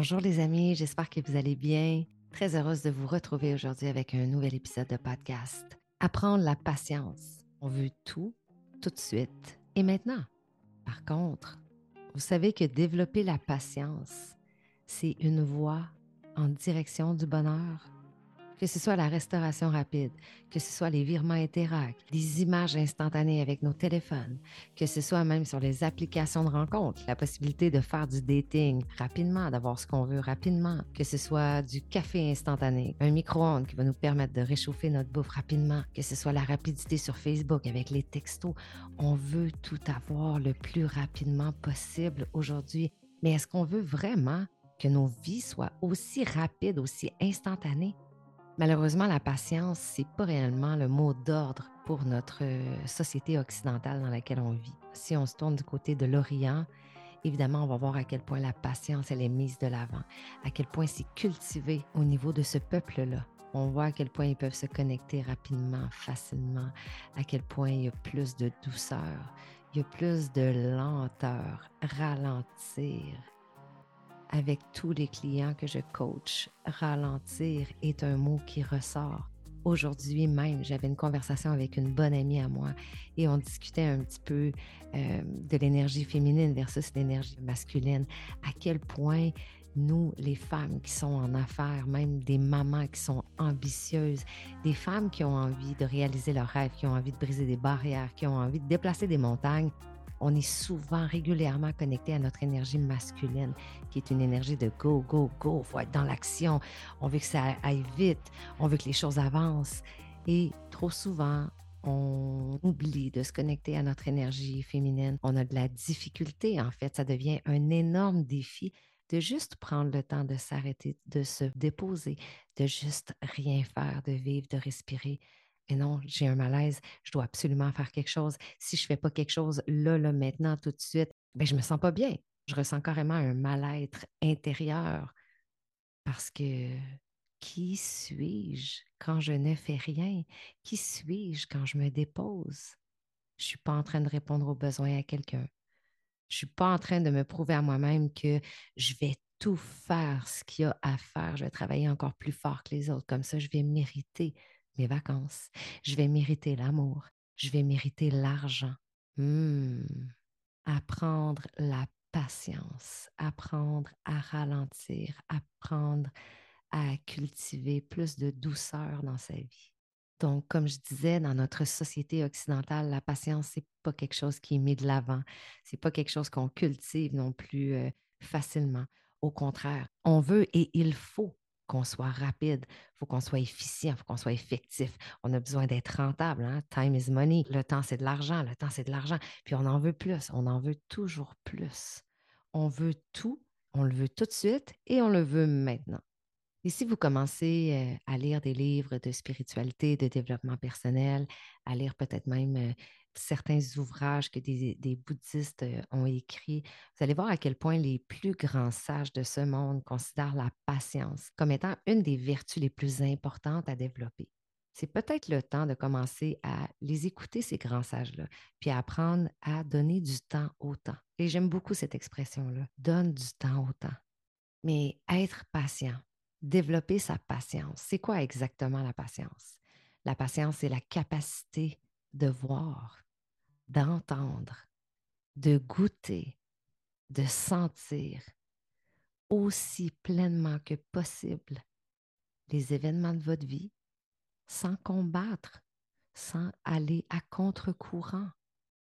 Bonjour les amis, j'espère que vous allez bien. Très heureuse de vous retrouver aujourd'hui avec un nouvel épisode de podcast. Apprendre la patience. On veut tout, tout de suite et maintenant. Par contre, vous savez que développer la patience, c'est une voie en direction du bonheur? Que ce soit la restauration rapide, que ce soit les virements Interac, des images instantanées avec nos téléphones, que ce soit même sur les applications de rencontres, la possibilité de faire du dating rapidement, d'avoir ce qu'on veut rapidement, que ce soit du café instantané, un micro-ondes qui va nous permettre de réchauffer notre bouffe rapidement, que ce soit la rapidité sur Facebook avec les textos. On veut tout avoir le plus rapidement possible aujourd'hui. Mais est-ce qu'on veut vraiment que nos vies soient aussi rapides, aussi instantanées? Malheureusement, la patience, c'est pas réellement le mot d'ordre pour notre euh, société occidentale dans laquelle on vit. Si on se tourne du côté de l'Orient, évidemment, on va voir à quel point la patience, elle est mise de l'avant, à quel point c'est cultivé au niveau de ce peuple-là. On voit à quel point ils peuvent se connecter rapidement, facilement, à quel point il y a plus de douceur, il y a plus de lenteur, ralentir, avec tous les clients que je coach, ralentir est un mot qui ressort. Aujourd'hui même, j'avais une conversation avec une bonne amie à moi et on discutait un petit peu euh, de l'énergie féminine versus l'énergie masculine. À quel point nous, les femmes qui sont en affaires, même des mamans qui sont ambitieuses, des femmes qui ont envie de réaliser leurs rêves, qui ont envie de briser des barrières, qui ont envie de déplacer des montagnes, on est souvent régulièrement connecté à notre énergie masculine, qui est une énergie de go, go, go. Il faut être dans l'action. On veut que ça aille vite. On veut que les choses avancent. Et trop souvent, on oublie de se connecter à notre énergie féminine. On a de la difficulté, en fait. Ça devient un énorme défi de juste prendre le temps de s'arrêter, de se déposer, de juste rien faire, de vivre, de respirer, mais non, j'ai un malaise, je dois absolument faire quelque chose. Si je ne fais pas quelque chose là, là, maintenant, tout de suite, ben, je ne me sens pas bien. Je ressens carrément un mal-être intérieur parce que qui suis-je quand je ne fais rien? Qui suis-je quand je me dépose? Je ne suis pas en train de répondre aux besoins à quelqu'un. Je ne suis pas en train de me prouver à moi-même que je vais tout faire ce qu'il y a à faire. Je vais travailler encore plus fort que les autres. Comme ça, je vais mériter mes vacances. Je vais mériter l'amour. Je vais mériter l'argent. Hmm. Apprendre la patience, apprendre à ralentir, apprendre à cultiver plus de douceur dans sa vie. Donc, comme je disais, dans notre société occidentale, la patience, c'est pas quelque chose qui est mis de l'avant. C'est pas quelque chose qu'on cultive non plus euh, facilement. Au contraire, on veut et il faut qu'on soit rapide, il faut qu'on soit efficient, il faut qu'on soit effectif. On a besoin d'être rentable. Hein? Time is money. Le temps, c'est de l'argent. Le temps, c'est de l'argent. Puis on en veut plus. On en veut toujours plus. On veut tout. On le veut tout de suite et on le veut maintenant. Et si vous commencez à lire des livres de spiritualité, de développement personnel, à lire peut-être même certains ouvrages que des, bouddhistes ont écrits, vous allez voir à quel point les plus grands sages de ce monde considèrent la patience comme étant une des vertus les plus importantes à développer. C'est peut-être le temps de commencer à les écouter, ces grands sages-là, puis à apprendre à donner du temps au temps. Et j'aime beaucoup cette expression-là, donne du temps au temps. Mais être patient, développer sa patience, c'est quoi exactement la patience? La patience, c'est la capacité de voir, d'entendre, de goûter, de sentir aussi pleinement que possible les événements de votre vie sans combattre, sans aller à contre-courant.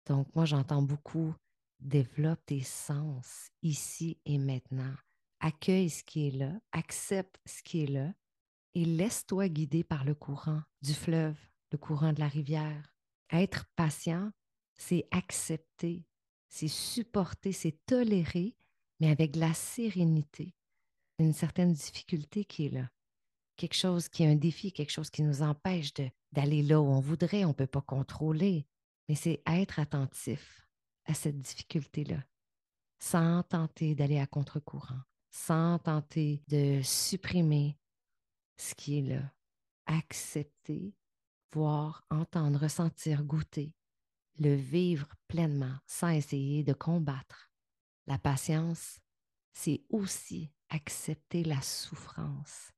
Donc, moi, j'entends beaucoup développe tes sens ici et maintenant. Accueille ce qui est là, accepte ce qui est là et laisse-toi guider par le courant du fleuve, le courant de la rivière. Être patient, c'est accepter, c'est supporter, c'est tolérer, mais avec la sérénité, une certaine difficulté qui est là. Quelque chose qui est un défi, quelque chose qui nous empêche d'aller là où on voudrait, on ne peut pas contrôler. Mais c'est être attentif à cette difficulté-là, sans tenter d'aller à contre-courant, sans tenter de supprimer ce qui est là. Accepter, voir, entendre, ressentir, goûter, le vivre pleinement sans essayer de combattre. La patience, c'est aussi accepter la souffrance.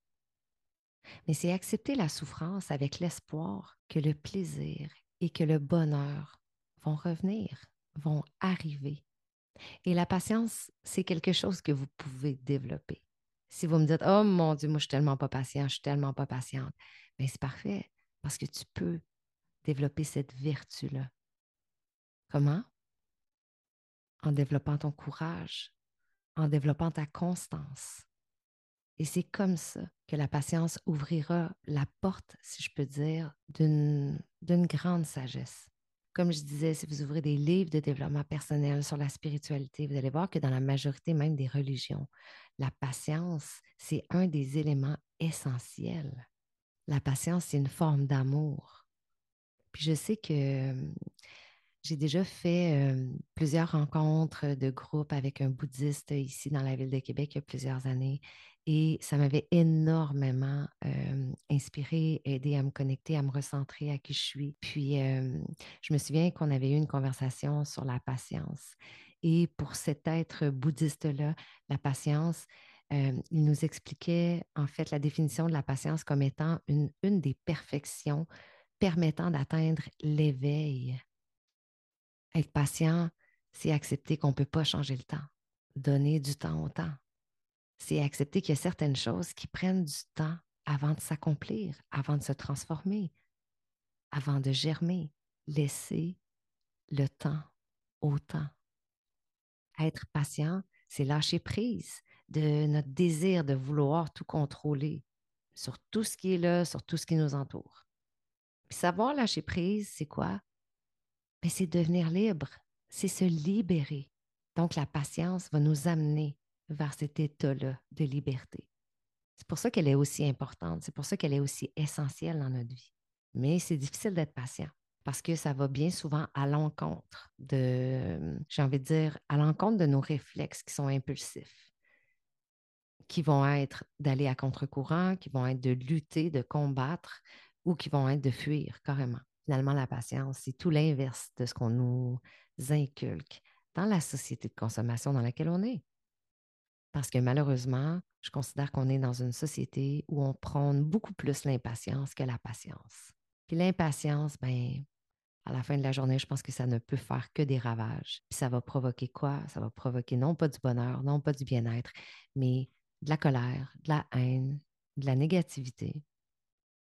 Mais c'est accepter la souffrance avec l'espoir que le plaisir et que le bonheur vont revenir, vont arriver. Et la patience, c'est quelque chose que vous pouvez développer. Si vous me dites, oh mon Dieu, moi je suis tellement pas patient, je suis tellement pas patiente, bien c'est parfait parce que tu peux développer cette vertu-là. Comment? En développant ton courage, en développant ta constance. Et c'est comme ça que la patience ouvrira la porte, si je peux dire, d'une grande sagesse. Comme je disais, si vous ouvrez des livres de développement personnel sur la spiritualité, vous allez voir que dans la majorité même des religions, la patience, c'est un des éléments essentiels. La patience, c'est une forme d'amour. Puis je sais que j'ai déjà fait plusieurs rencontres de groupe avec un bouddhiste ici dans la ville de Québec il y a plusieurs années et ça m'avait énormément inspiré, aidé à me connecter, à me recentrer à qui je suis. Puis je me souviens qu'on avait eu une conversation sur la patience. Et pour cet être bouddhiste-là, la patience, il nous expliquait en fait la définition de la patience comme étant une, une des perfections permettant d'atteindre l'éveil être patient, c'est accepter qu'on ne peut pas changer le temps, donner du temps au temps. C'est accepter qu'il y a certaines choses qui prennent du temps avant de s'accomplir, avant de se transformer, avant de germer. Laisser le temps au temps. Être patient, c'est lâcher prise de notre désir de vouloir tout contrôler sur tout ce qui est là, sur tout ce qui nous entoure. Savoir lâcher prise, c'est quoi? mais c'est devenir libre, c'est se libérer. Donc la patience va nous amener vers cet état-là de liberté. C'est pour ça qu'elle est aussi importante, c'est pour ça qu'elle est aussi essentielle dans notre vie. Mais c'est difficile d'être patient parce que ça va bien souvent à l'encontre de, j'ai envie de dire, à l'encontre de nos réflexes qui sont impulsifs, qui vont être d'aller à contre-courant, qui vont être de lutter, de combattre ou qui vont être de fuir carrément. Finalement, la patience, c'est tout l'inverse de ce qu'on nous inculque dans la société de consommation dans laquelle on est. Parce que malheureusement, je considère qu'on est dans une société où on prône beaucoup plus l'impatience que la patience. Puis l'impatience, ben, à la fin de la journée, je pense que ça ne peut faire que des ravages. Puis ça va provoquer quoi? Ça va provoquer non pas du bonheur, non pas du bien-être, mais de la colère, de la haine, de la négativité.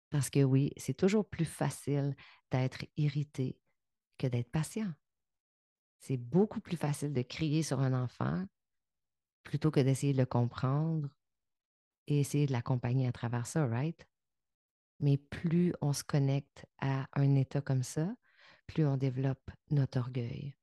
Parce que oui, c'est toujours plus facile d'être irrité que d'être patient. C'est beaucoup plus facile de crier sur un enfant plutôt que d'essayer de le comprendre et essayer de l'accompagner à travers ça, right? Mais plus on se connecte à un état comme ça, plus on développe notre orgueil.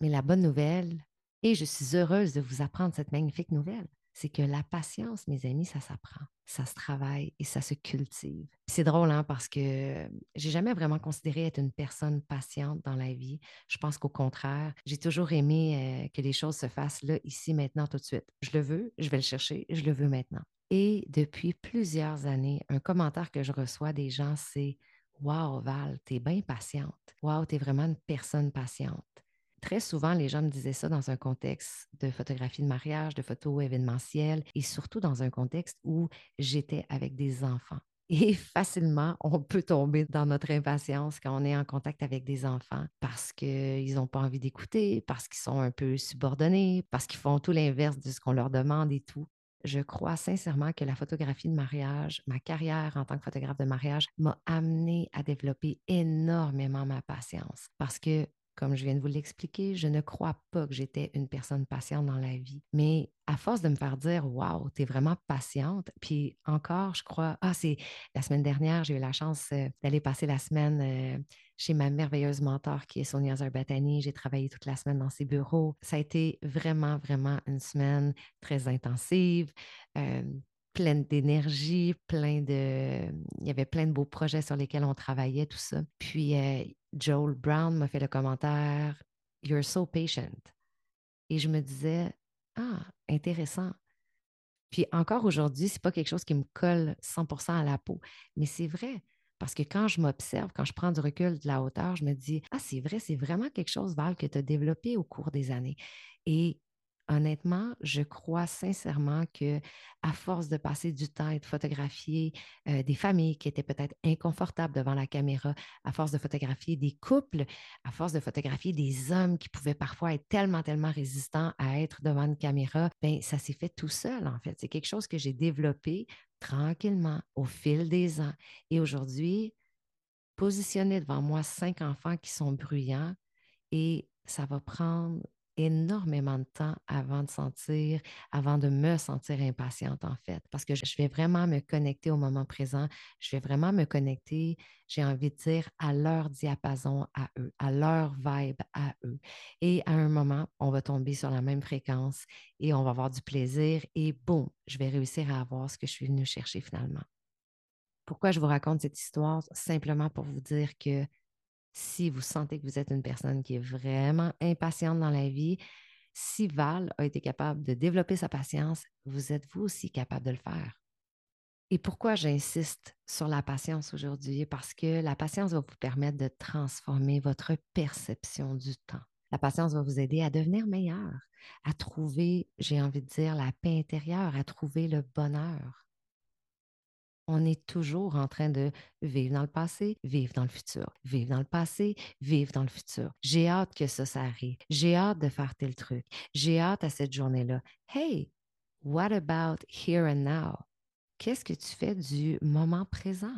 Mais la bonne nouvelle, et je suis heureuse de vous apprendre cette magnifique nouvelle, c'est que la patience, mes amis, ça s'apprend, ça se travaille et ça se cultive. C'est drôle, hein, parce que j'ai jamais vraiment considéré être une personne patiente dans la vie. Je pense qu'au contraire, j'ai toujours aimé que les choses se fassent là, ici, maintenant, tout de suite. Je le veux, je vais le chercher, je le veux maintenant. Et depuis plusieurs années, un commentaire que je reçois des gens, c'est Wow, Val, t'es bien patiente. Wow, t'es vraiment une personne patiente très souvent, les gens me disaient ça dans un contexte de photographie de mariage, de photos événementielles et surtout dans un contexte où j'étais avec des enfants. Et facilement, on peut tomber dans notre impatience quand on est en contact avec des enfants parce qu'ils n'ont pas envie d'écouter, parce qu'ils sont un peu subordonnés, parce qu'ils font tout l'inverse de ce qu'on leur demande et tout. Je crois sincèrement que la photographie de mariage, ma carrière en tant que photographe de mariage, m'a amené à développer énormément ma patience parce que comme je viens de vous l'expliquer, je ne crois pas que j'étais une personne patiente dans la vie. Mais à force de me faire dire Waouh, tu es vraiment patiente, puis encore, je crois, ah, c'est la semaine dernière, j'ai eu la chance euh, d'aller passer la semaine euh, chez ma merveilleuse mentor qui est Sonia Zarbatani. J'ai travaillé toute la semaine dans ses bureaux. Ça a été vraiment, vraiment une semaine très intensive. Euh, pleine d'énergie, plein de... Il y avait plein de beaux projets sur lesquels on travaillait, tout ça. Puis euh, Joel Brown m'a fait le commentaire You're so patient. Et je me disais Ah, intéressant. Puis encore aujourd'hui, c'est pas quelque chose qui me colle 100% à la peau, mais c'est vrai. Parce que quand je m'observe, quand je prends du recul de la hauteur, je me dis Ah, c'est vrai, c'est vraiment quelque chose, Val, que tu as développé au cours des années. Et honnêtement, je crois sincèrement que à force de passer du temps et de photographier euh, des familles qui étaient peut-être inconfortables devant la caméra, à force de photographier des couples, à force de photographier des hommes qui pouvaient parfois être tellement, tellement résistants à être devant une caméra, ben ça s'est fait tout seul en fait. C'est quelque chose que j'ai développé tranquillement au fil des ans. Et aujourd'hui, positionner devant moi cinq enfants qui sont bruyants et ça va prendre énormément de temps avant de sentir, avant de me sentir impatiente en fait, parce que je vais vraiment me connecter au moment présent, je vais vraiment me connecter, j'ai envie de dire, à leur diapason à eux, à leur vibe à eux. Et à un moment, on va tomber sur la même fréquence et on va avoir du plaisir et boum, je vais réussir à avoir ce que je suis venue chercher finalement. Pourquoi je vous raconte cette histoire? Simplement pour vous dire que si vous sentez que vous êtes une personne qui est vraiment impatiente dans la vie, si Val a été capable de développer sa patience, vous êtes vous aussi capable de le faire. Et pourquoi j'insiste sur la patience aujourd'hui? Parce que la patience va vous permettre de transformer votre perception du temps. La patience va vous aider à devenir meilleur, à trouver, j'ai envie de dire, la paix intérieure, à trouver le bonheur on est toujours en train de vivre dans le passé, vivre dans le futur, vivre dans le passé, vivre dans le futur. J'ai hâte que ça, ça arrive. J'ai hâte de faire tel truc. J'ai hâte à cette journée-là. Hey, what about here and now? Qu'est-ce que tu fais du moment présent?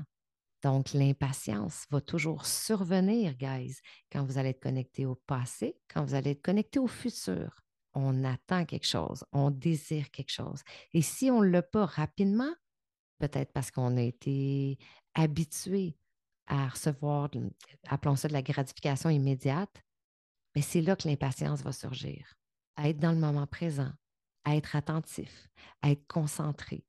Donc, l'impatience va toujours survenir, guys, quand vous allez être connecté au passé, quand vous allez être connecté au futur. On attend quelque chose, on désire quelque chose. Et si on ne l'a pas rapidement, peut-être parce qu'on a été habitué à recevoir, appelons ça de la gratification immédiate, mais c'est là que l'impatience va surgir. À être dans le moment présent, à être attentif, à être concentré,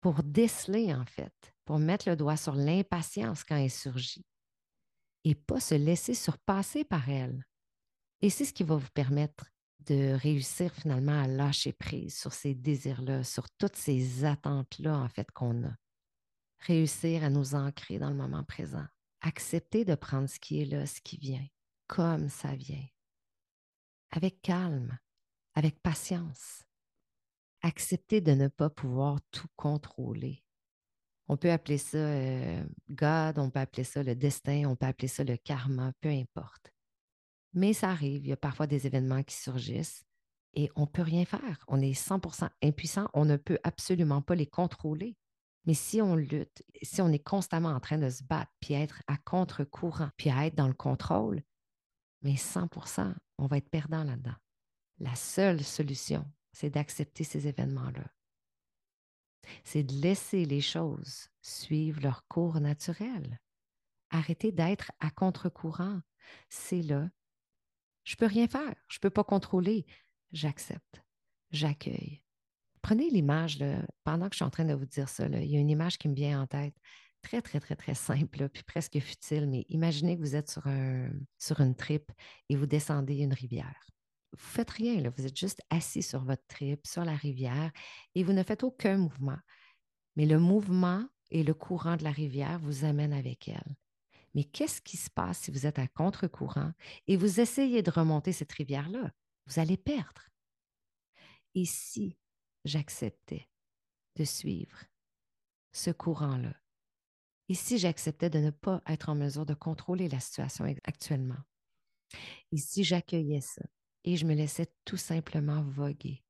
pour déceler en fait, pour mettre le doigt sur l'impatience quand elle surgit et pas se laisser surpasser par elle. Et c'est ce qui va vous permettre de réussir finalement à lâcher prise sur ces désirs-là, sur toutes ces attentes-là, en fait, qu'on a. Réussir à nous ancrer dans le moment présent. Accepter de prendre ce qui est là, ce qui vient, comme ça vient. Avec calme, avec patience. Accepter de ne pas pouvoir tout contrôler. On peut appeler ça euh, God, on peut appeler ça le destin, on peut appeler ça le karma, peu importe. Mais ça arrive, il y a parfois des événements qui surgissent et on ne peut rien faire. On est 100% impuissant, on ne peut absolument pas les contrôler. Mais si on lutte, si on est constamment en train de se battre, puis être à contre-courant, puis à être dans le contrôle, mais 100%, on va être perdant là-dedans. La seule solution, c'est d'accepter ces événements-là. C'est de laisser les choses suivre leur cours naturel. Arrêter d'être à contre-courant. C'est là je ne peux rien faire. Je ne peux pas contrôler. J'accepte. J'accueille. Prenez l'image, pendant que je suis en train de vous dire ça, il y a une image qui me vient en tête. Très, très, très, très simple, puis presque futile, mais imaginez que vous êtes sur, un, sur une tripe et vous descendez une rivière. Vous ne faites rien, vous êtes juste assis sur votre tripe, sur la rivière, et vous ne faites aucun mouvement. Mais le mouvement et le courant de la rivière vous amènent avec elle. Mais qu'est-ce qui se passe si vous êtes à contre-courant et vous essayez de remonter cette rivière-là? Vous allez perdre. Et si j'acceptais de suivre ce courant-là? Et si j'acceptais de ne pas être en mesure de contrôler la situation actuellement? Et si j'accueillais ça et je me laissais tout simplement voguer?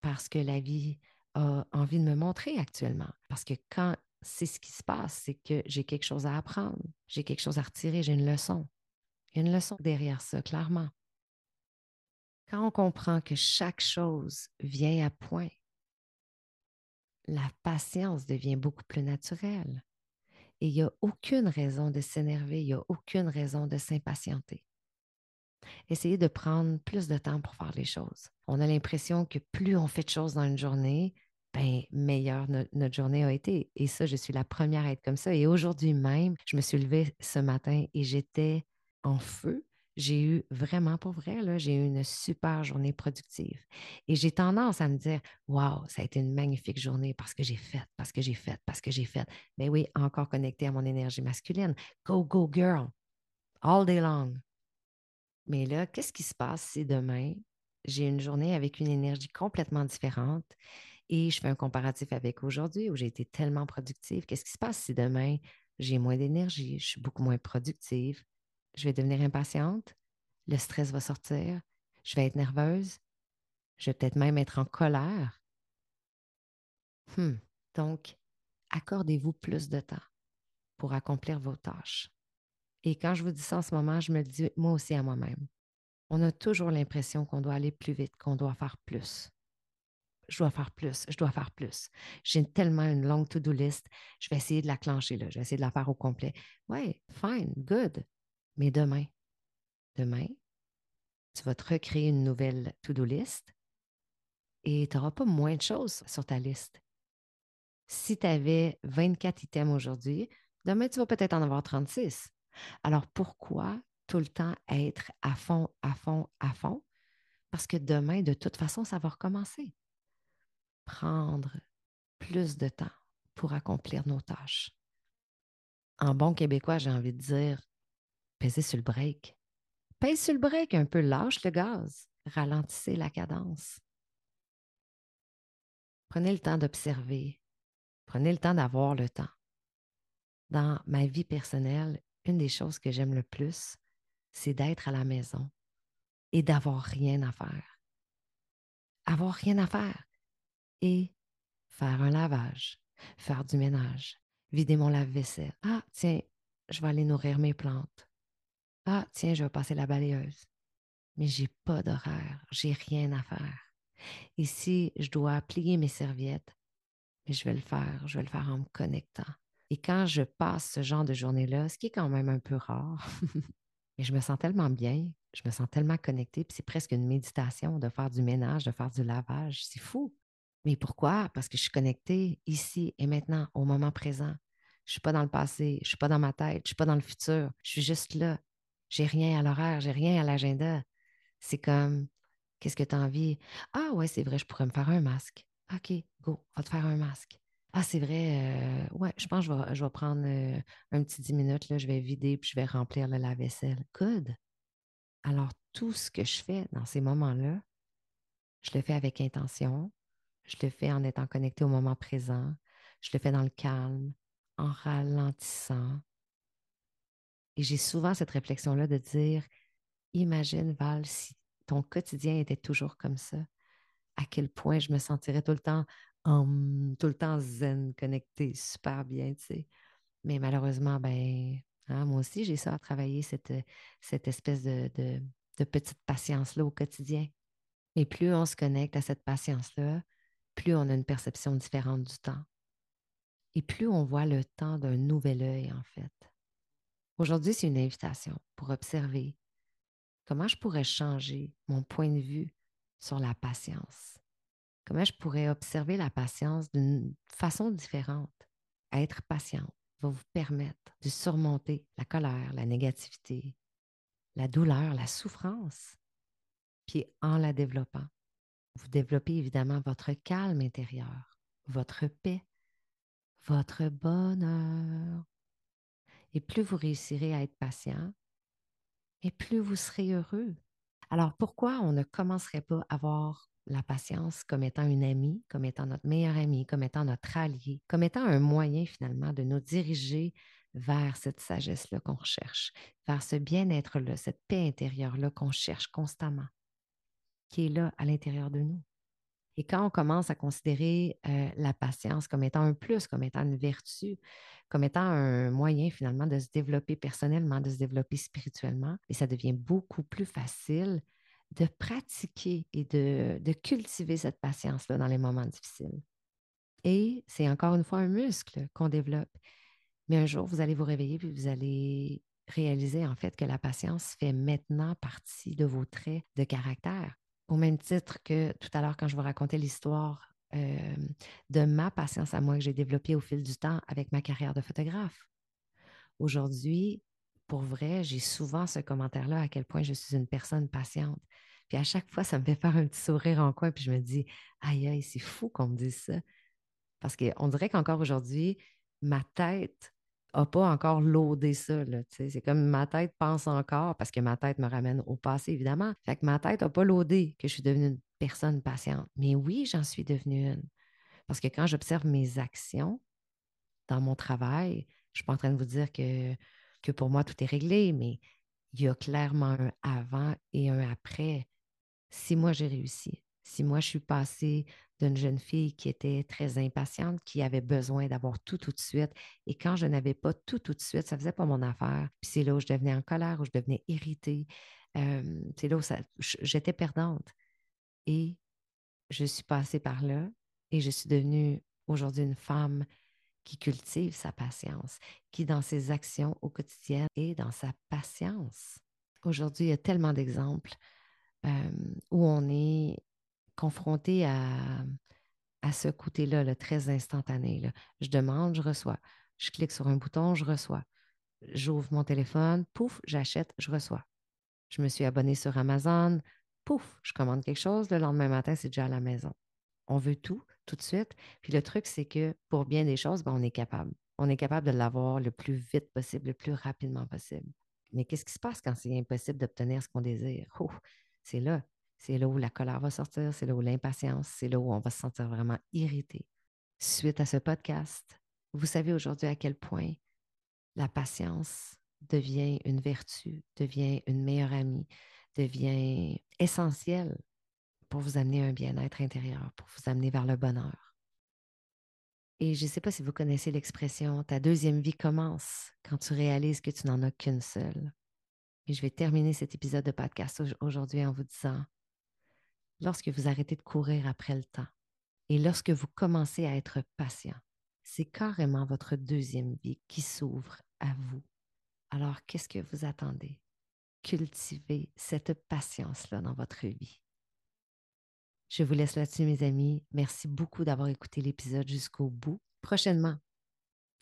Parce que la vie a envie de me montrer actuellement. Parce que quand c'est ce qui se passe, c'est que j'ai quelque chose à apprendre, j'ai quelque chose à retirer, j'ai une leçon. Il y a une leçon derrière ça, clairement. Quand on comprend que chaque chose vient à point, la patience devient beaucoup plus naturelle. Et il n'y a aucune raison de s'énerver, il n'y a aucune raison de s'impatienter. Essayez de prendre plus de temps pour faire les choses. On a l'impression que plus on fait de choses dans une journée, ben, meilleure notre journée a été. Et ça, je suis la première à être comme ça. Et aujourd'hui même, je me suis levée ce matin et j'étais en feu. J'ai eu vraiment, pour vrai, j'ai eu une super journée productive. Et j'ai tendance à me dire, waouh, ça a été une magnifique journée parce que j'ai fait, parce que j'ai fait, parce que j'ai fait. Mais oui, encore connecté à mon énergie masculine. Go, go, girl, all day long. Mais là, qu'est-ce qui se passe si demain, j'ai une journée avec une énergie complètement différente et je fais un comparatif avec aujourd'hui où j'ai été tellement productive. Qu'est-ce qui se passe si demain j'ai moins d'énergie, je suis beaucoup moins productive, je vais devenir impatiente, le stress va sortir, je vais être nerveuse, je vais peut-être même être en colère. Hmm. Donc, accordez-vous plus de temps pour accomplir vos tâches. Et quand je vous dis ça en ce moment, je me le dis moi aussi à moi-même. On a toujours l'impression qu'on doit aller plus vite, qu'on doit faire plus. Je dois faire plus, je dois faire plus. J'ai tellement une longue to-do list, je vais essayer de la clencher, là. je vais essayer de la faire au complet. Oui, fine, good. Mais demain, demain, tu vas te recréer une nouvelle to-do list et tu n'auras pas moins de choses sur ta liste. Si tu avais 24 items aujourd'hui, demain, tu vas peut-être en avoir 36. Alors pourquoi tout le temps être à fond, à fond, à fond? Parce que demain, de toute façon, ça va recommencer. Prendre plus de temps pour accomplir nos tâches. En bon québécois, j'ai envie de dire, peser sur le break. Pèse sur le break un peu, lâche le gaz, ralentissez la cadence. Prenez le temps d'observer. Prenez le temps d'avoir le temps. Dans ma vie personnelle, une des choses que j'aime le plus, c'est d'être à la maison et d'avoir rien à faire. Avoir rien à faire et faire un lavage, faire du ménage, vider mon lave-vaisselle. Ah, tiens, je vais aller nourrir mes plantes. Ah, tiens, je vais passer la balayeuse. Mais j'ai pas d'horaire, j'ai rien à faire. Et si je dois plier mes serviettes, mais je vais le faire, je vais le faire en me connectant. Et quand je passe ce genre de journée-là, ce qui est quand même un peu rare, mais je me sens tellement bien, je me sens tellement connectée, puis c'est presque une méditation de faire du ménage, de faire du lavage. C'est fou. Mais pourquoi? Parce que je suis connectée ici et maintenant, au moment présent. Je ne suis pas dans le passé, je ne suis pas dans ma tête, je ne suis pas dans le futur. Je suis juste là. J'ai rien à l'horaire, j'ai rien à l'agenda. C'est comme, qu'est-ce que tu as envie? Ah ouais, c'est vrai, je pourrais me faire un masque. OK, go, va te faire un masque. Ah, c'est vrai, euh, ouais, je pense que je vais, prendre euh, un petit 10 minutes, là, je vais vider puis je vais remplir le lave-vaisselle. Good. Alors, tout ce que je fais dans ces moments-là, je le fais avec intention, je le fais en étant connecté au moment présent, je le fais dans le calme, en ralentissant. Et j'ai souvent cette réflexion-là de dire, imagine Val, si ton quotidien était toujours comme ça, à quel point je me sentirais tout le temps tout le temps zen, connecté, super bien, tu sais. Mais malheureusement, ben, hein, moi aussi, j'ai ça à travailler, cette, cette espèce de, de, petite patience-là au quotidien. Et plus on se connecte à cette patience-là, plus on a une perception différente du temps. Et plus on voit le temps d'un nouvel œil, en fait. Aujourd'hui, c'est une invitation pour observer comment je pourrais changer mon point de vue sur la patience. Comment je pourrais observer la patience d'une façon différente. Être patient va vous permettre de surmonter la colère, la négativité, la douleur, la souffrance. Puis en la développant, vous développez évidemment votre calme intérieur, votre paix, votre bonheur. Et plus vous réussirez à être patient, et plus vous serez heureux. Alors pourquoi on ne commencerait pas à avoir la patience comme étant une amie, comme étant notre meilleure amie, comme étant notre allié, comme étant un moyen finalement de nous diriger vers cette sagesse-là qu'on recherche, vers ce bien-être-là, cette paix intérieure-là qu'on cherche constamment, qui est là à l'intérieur de nous. Et quand on commence à considérer euh, la patience comme étant un plus, comme étant une vertu, comme étant un moyen finalement de se développer personnellement, de se développer spirituellement, et ça devient beaucoup plus facile de pratiquer et de, de cultiver cette patience-là dans les moments difficiles. Et c'est encore une fois un muscle qu'on développe. Mais un jour, vous allez vous réveiller et vous allez réaliser en fait que la patience fait maintenant partie de vos traits de caractère. Au même titre que tout à l'heure, quand je vous racontais l'histoire de ma patience à moi que j'ai développée au fil du temps avec ma carrière de photographe. Aujourd'hui, pour vrai, j'ai souvent ce commentaire-là à quel point je suis une personne patiente. Puis à chaque fois, ça me fait faire un petit sourire en coin, puis je me dis, aïe, aïe, c'est fou qu'on me dise ça. Parce qu'on dirait qu'encore aujourd'hui, ma tête n'a pas encore loadé ça. C'est comme ma tête pense encore, parce que ma tête me ramène au passé, évidemment. Fait que ma tête n'a pas loadé que je suis devenue une personne patiente. Mais oui, j'en suis devenue une. Parce que quand j'observe mes actions dans mon travail, je ne suis pas en train de vous dire que, que pour moi, tout est réglé, mais il y a clairement un avant et un après. Si moi, j'ai réussi, si moi, je suis passée d'une jeune fille qui était très impatiente, qui avait besoin d'avoir tout tout de suite, et quand je n'avais pas tout tout de suite, ça ne faisait pas mon affaire. Puis c'est là où je devenais en colère, où je devenais irritée. c'est là où j'étais perdante. Et je suis passée par là et je suis devenue aujourd'hui une femme qui cultive sa patience, qui dans ses actions au quotidien est dans sa patience. Aujourd'hui, il y a tellement d'exemples où on est confronté à, ce côté-là, le très instantané. Là. Je demande, je reçois. Je clique sur un bouton, je reçois. J'ouvre mon téléphone, pouf, j'achète, je reçois. Je me suis abonnée sur Amazon, pouf, je commande quelque chose, le lendemain matin, c'est déjà à la maison. On veut tout, tout de suite. Puis le truc, c'est que pour bien des choses, ben, on est capable. On est capable de l'avoir le plus vite possible, le plus rapidement possible. Mais qu'est-ce qui se passe quand c'est impossible d'obtenir ce qu'on désire? Oh, c'est là. C'est là où la colère va sortir, c'est là où l'impatience, c'est là où on va se sentir vraiment irrité. Suite à ce podcast, vous savez aujourd'hui à quel point la patience devient une vertu, devient une meilleure amie, devient essentielle pour vous amener un bien-être intérieur, pour vous amener vers le bonheur. Et je ne sais pas si vous connaissez l'expression ta deuxième vie commence quand tu réalises que tu n'en as qu'une seule. Et je vais terminer cet épisode de podcast aujourd'hui en vous disant lorsque vous arrêtez de courir après le temps et lorsque vous commencez à être patient, c'est carrément votre deuxième vie qui s'ouvre à vous. Alors, qu'est-ce que vous attendez? Cultivez cette patience-là dans votre vie. Je vous laisse là-dessus, mes amis. Merci beaucoup d'avoir écouté l'épisode jusqu'au bout. Prochainement,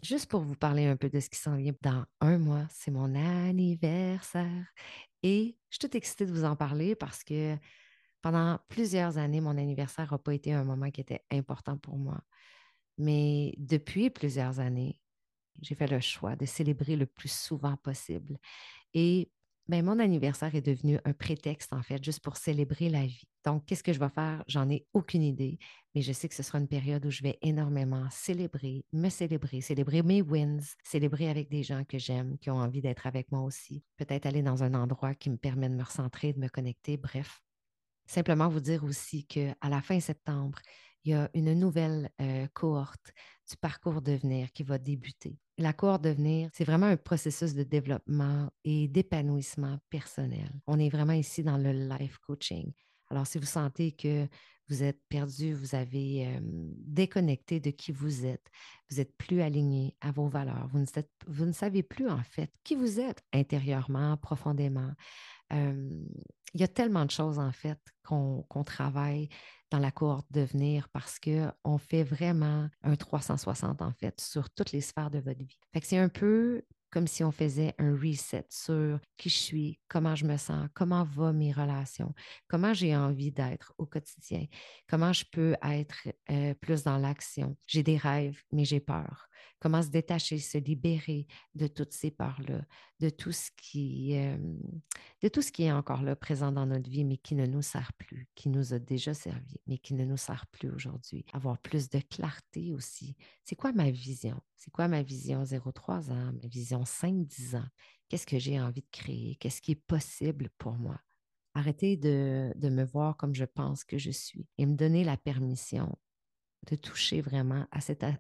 juste pour vous parler un peu de ce qui s'en vient dans un mois, c'est mon anniversaire. Et je suis toute excitée de vous en parler parce que pendant plusieurs années, mon anniversaire n'a pas été un moment qui était important pour moi. Mais depuis plusieurs années, j'ai fait le choix de célébrer le plus souvent possible. Et ben, mon anniversaire est devenu un prétexte, en fait, juste pour célébrer la vie. Donc, qu'est-ce que je vais faire? J'en ai aucune idée, mais je sais que ce sera une période où je vais énormément célébrer, me célébrer, célébrer mes wins, célébrer avec des gens que j'aime, qui ont envie d'être avec moi aussi. Peut-être aller dans un endroit qui me permet de me recentrer, de me connecter, bref. Simplement vous dire aussi qu'à la fin septembre, il y a une nouvelle euh, cohorte du parcours devenir qui va débuter. La cohorte devenir, c'est vraiment un processus de développement et d'épanouissement personnel. On est vraiment ici dans le life coaching. Alors, si vous sentez que vous êtes perdu, vous avez déconnecté de qui vous êtes, vous n'êtes plus aligné à vos valeurs, vous ne, savez plus en fait qui vous êtes intérieurement, profondément, il y a tellement de choses, en fait, qu'on travaille dans la cohorte devenir parce qu'on fait vraiment un 360, en fait, sur toutes les sphères de votre vie. C'est un peu comme si on faisait un reset sur qui je suis, comment je me sens, comment vont mes relations, comment j'ai envie d'être au quotidien, comment je peux être euh, plus dans l'action. J'ai des rêves, mais j'ai peur. Comment se détacher, se libérer de toutes ces peurs-là, de tout ce qui, euh, tout ce qui est encore là présent dans notre vie, mais qui ne nous sert plus, qui nous a déjà servi, mais qui ne nous sert plus aujourd'hui. Avoir plus de clarté aussi. C'est quoi ma vision? C'est quoi ma vision 0-3 ans, ma vision 5-10 ans? Qu'est-ce que j'ai envie de créer? Qu'est-ce qui est possible pour moi? Arrêter de, de, me voir comme je pense que je suis et me donner la permission de toucher vraiment à,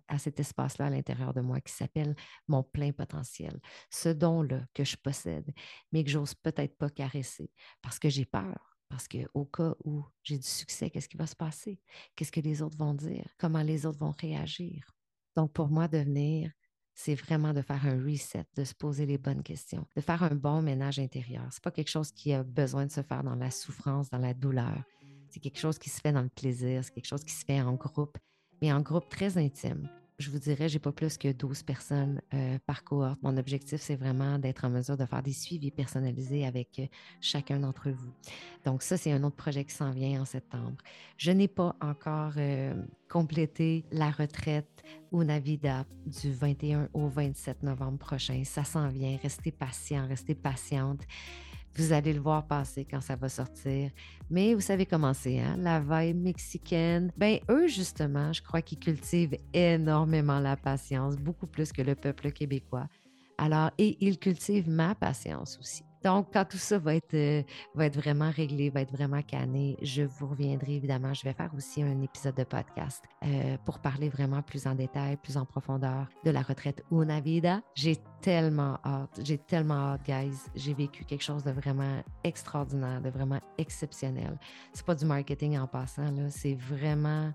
à cet espace-là à l'intérieur de moi qui s'appelle mon plein potentiel, ce don-là que je possède, mais que j'ose peut-être pas caresser parce que j'ai peur. Parce qu'au cas où j'ai du succès, qu'est-ce qui va se passer? Qu'est-ce que les autres vont dire? Comment les autres vont réagir? Donc, pour moi, devenir, c'est vraiment de faire un reset, de se poser les bonnes questions, de faire un bon ménage intérieur. Ce n'est pas quelque chose qui a besoin de se faire dans la souffrance, dans la douleur. C'est quelque chose qui se fait dans le plaisir, c'est quelque chose qui se fait en groupe, mais en groupe très intime. je vous dirais, j'ai pas plus que 12 personnes euh, par cohorte. Mon objectif, c'est vraiment d'être en mesure de faire des suivis personnalisés avec euh, chacun d'entre vous. Donc, ça, c'est un autre projet qui s'en vient en septembre. Je n'ai pas encore euh, complété la retraite ou Navida du 21 au 27 novembre prochain. Ça s'en vient. Restez patient, restez patiente. Vous allez le voir passer quand ça va sortir. Mais vous savez comment c'est, hein? La vibe mexicaine. Ben, eux, justement, je crois qu'ils cultivent énormément la patience, beaucoup plus que le peuple québécois. Alors, et ils cultivent ma patience aussi. Donc, quand tout ça va être, euh, va être vraiment réglé, va être vraiment canné, je vous reviendrai évidemment. Je vais faire aussi un épisode de podcast euh, pour parler vraiment plus en détail, plus en profondeur de la retraite Una Vida. J'ai tellement hâte, j'ai tellement hâte, guys. J'ai vécu quelque chose de vraiment extraordinaire, de vraiment exceptionnel. C'est pas du marketing en passant, là, c'est vraiment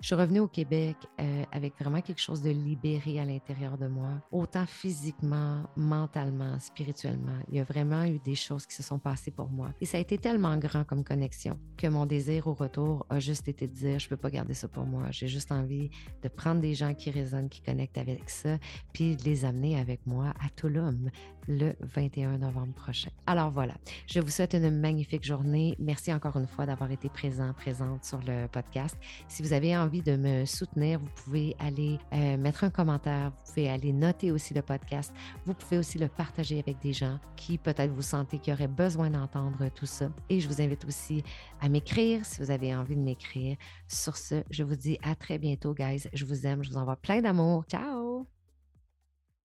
je revenue au Québec euh, avec vraiment quelque chose de libéré à l'intérieur de moi, autant physiquement, mentalement, spirituellement. Il y a vraiment eu des choses qui se sont passées pour moi. Et ça a été tellement grand comme connexion que mon désir au retour a juste été de dire, je peux pas garder ça pour moi. J'ai juste envie de prendre des gens qui résonnent, qui connectent avec ça, puis de les amener avec moi à Tulum le 21 novembre prochain. Alors voilà, je vous souhaite une magnifique journée. Merci encore une fois d'avoir été présent, présente sur le podcast. Si vous avez envie de me soutenir, vous pouvez aller euh, mettre un commentaire, vous pouvez aller noter aussi le podcast. Vous pouvez aussi le partager avec des gens qui peut-être vous sentez qui auraient besoin d'entendre tout ça. Et je vous invite aussi à m'écrire si vous avez envie de m'écrire. Sur ce, je vous dis à très bientôt, guys. Je vous aime, je vous envoie plein d'amour. Ciao!